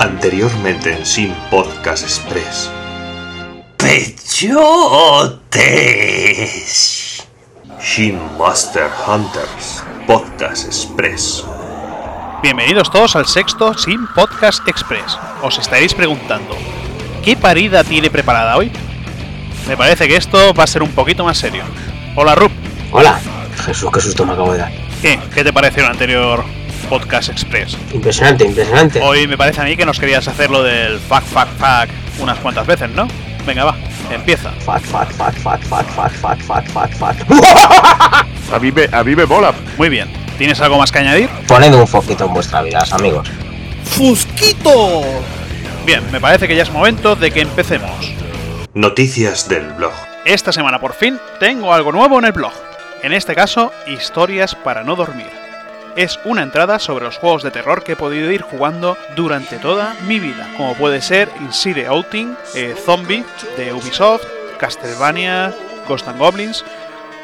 Anteriormente en Sin Podcast Express. ¡Pechotes! Shin Master Hunters Podcast Express. Bienvenidos todos al sexto Sin Podcast Express. Os estaréis preguntando, ¿qué parida tiene preparada hoy? Me parece que esto va a ser un poquito más serio. Hola, Rup. Hola. Jesús, qué susto me acabo de dar. ¿Qué? ¿Qué te pareció el anterior Podcast Express? Impresionante, impresionante. Hoy me parece a mí que nos querías hacer lo del fuck, fuck, fuck unas cuantas veces, ¿no? Venga, va, empieza. Fuck, fuck, fuck, fuck, fuck, fuck, fuck, fuck, fuck, fuck. A mí me, a mí me mola. Muy bien. ¿Tienes algo más que añadir? Poned un foquito en vuestras vidas, amigos. ¡Fusquito! Bien, me parece que ya es momento de que empecemos. Noticias del blog. Esta semana por fin tengo algo nuevo en el blog. En este caso, historias para no dormir. Es una entrada sobre los juegos de terror que he podido ir jugando durante toda mi vida, como puede ser Inside Outing, eh, Zombie de Ubisoft, Castlevania, Ghost and Goblins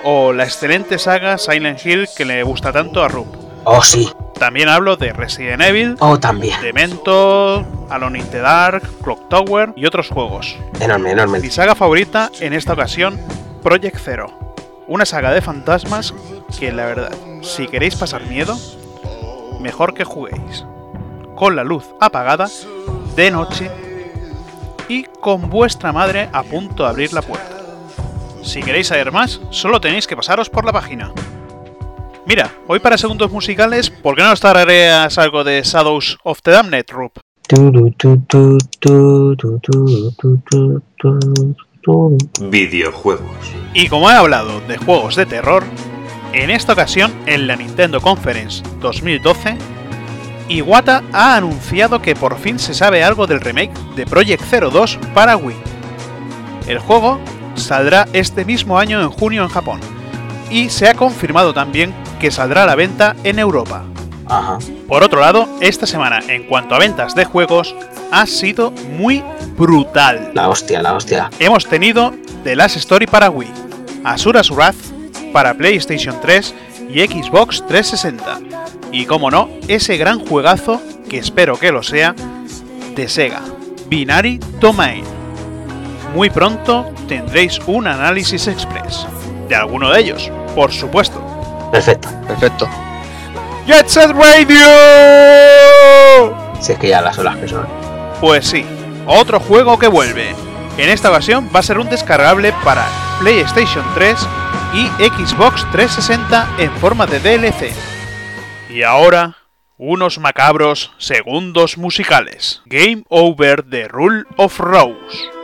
o la excelente saga Silent Hill que le gusta tanto a Rup. Oh, sí. También hablo de Resident Evil, Oh, también. Demento, Alone in the Dark, Clock Tower y otros juegos. Enorme, enorme. Mi saga favorita en esta ocasión, Project Zero. Una saga de fantasmas que la verdad, si queréis pasar miedo, mejor que juguéis. Con la luz apagada, de noche y con vuestra madre a punto de abrir la puerta. Si queréis saber más, solo tenéis que pasaros por la página. Mira, hoy para segundos musicales, ¿por qué no nos traerías algo de Shadows of the Damned, Rup? Videojuegos. Y como he hablado de juegos de terror, en esta ocasión, en la Nintendo Conference 2012, Iwata ha anunciado que por fin se sabe algo del remake de Project 02 para Wii. El juego saldrá este mismo año en junio en Japón, y se ha confirmado también que saldrá a la venta en Europa. Ajá. Por otro lado, esta semana en cuanto a ventas de juegos, ha sido muy brutal. La hostia, la hostia. Hemos tenido The Last Story para Wii, Asura's Wrath para PlayStation 3 y Xbox 360. Y como no, ese gran juegazo, que espero que lo sea, de Sega, Binary Domain. Muy pronto tendréis un análisis express. De alguno de ellos, por supuesto. Perfecto. Perfecto. ¡Jet Set Radio! Si es que ya las olas que son. Pues sí, otro juego que vuelve. En esta ocasión va a ser un descargable para PlayStation 3 y Xbox 360 en forma de DLC. Y ahora, unos macabros segundos musicales. Game Over The Rule of Rose.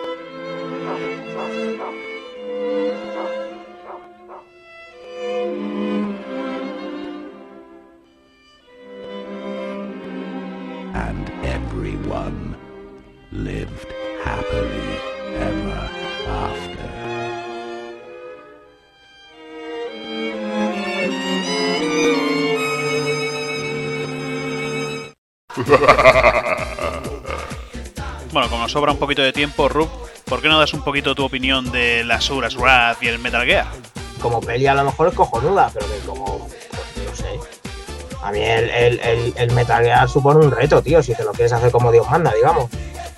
Everyone lived happily ever after. Bueno, como nos sobra un poquito de tiempo, Rub, ¿por qué no das un poquito tu opinión de las Suras Wrath y el Metal Gear? Como peli a lo mejor es cojonuda, pero que como. A mí el, el, el, el Metal Gear supone un reto, tío. Si te lo quieres hacer como Dios manda, digamos.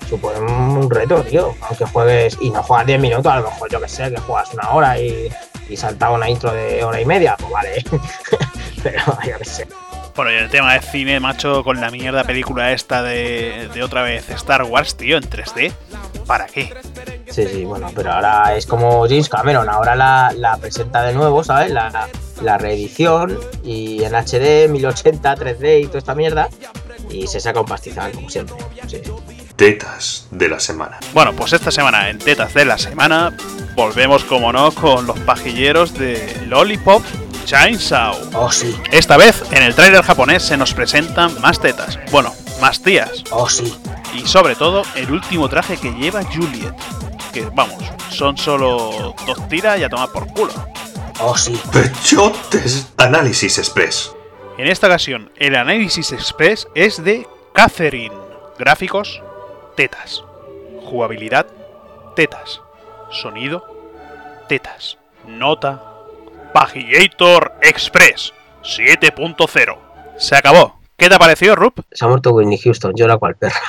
Supone un reto, tío. Aunque juegues y no juegas 10 minutos, a lo mejor yo que sé, que juegas una hora y, y salta una intro de hora y media, pues vale. pero yo que sé. Bueno, y el tema de cine, macho, con la mierda película esta de, de otra vez Star Wars, tío, en 3D. ¿Para qué? Sí, sí, bueno, pero ahora es como James Cameron, ahora la, la presenta de nuevo, ¿sabes? La, la reedición y en HD, 1080, 3D y toda esta mierda. Y se saca un pastizal, como siempre. Sí. Tetas de la semana. Bueno, pues esta semana en Tetas de la Semana volvemos, como no, con los pajilleros de Lollipop Chainsaw. Oh, sí, Esta vez, en el tráiler japonés se nos presentan más tetas. Bueno, más tías. oh, sí. Y sobre todo, el último traje que lleva Juliet. Que, vamos, son solo dos tiras y a tomar por culo. Oh, sí. Pechotes Análisis Express. En esta ocasión, el análisis express es de Catherine. Gráficos, tetas. Jugabilidad, tetas. Sonido, tetas. Nota, Pagillator Express 7.0. Se acabó. ¿Qué te ha parecido, Rup? Se ha muerto Whitney Houston, llora cual perra.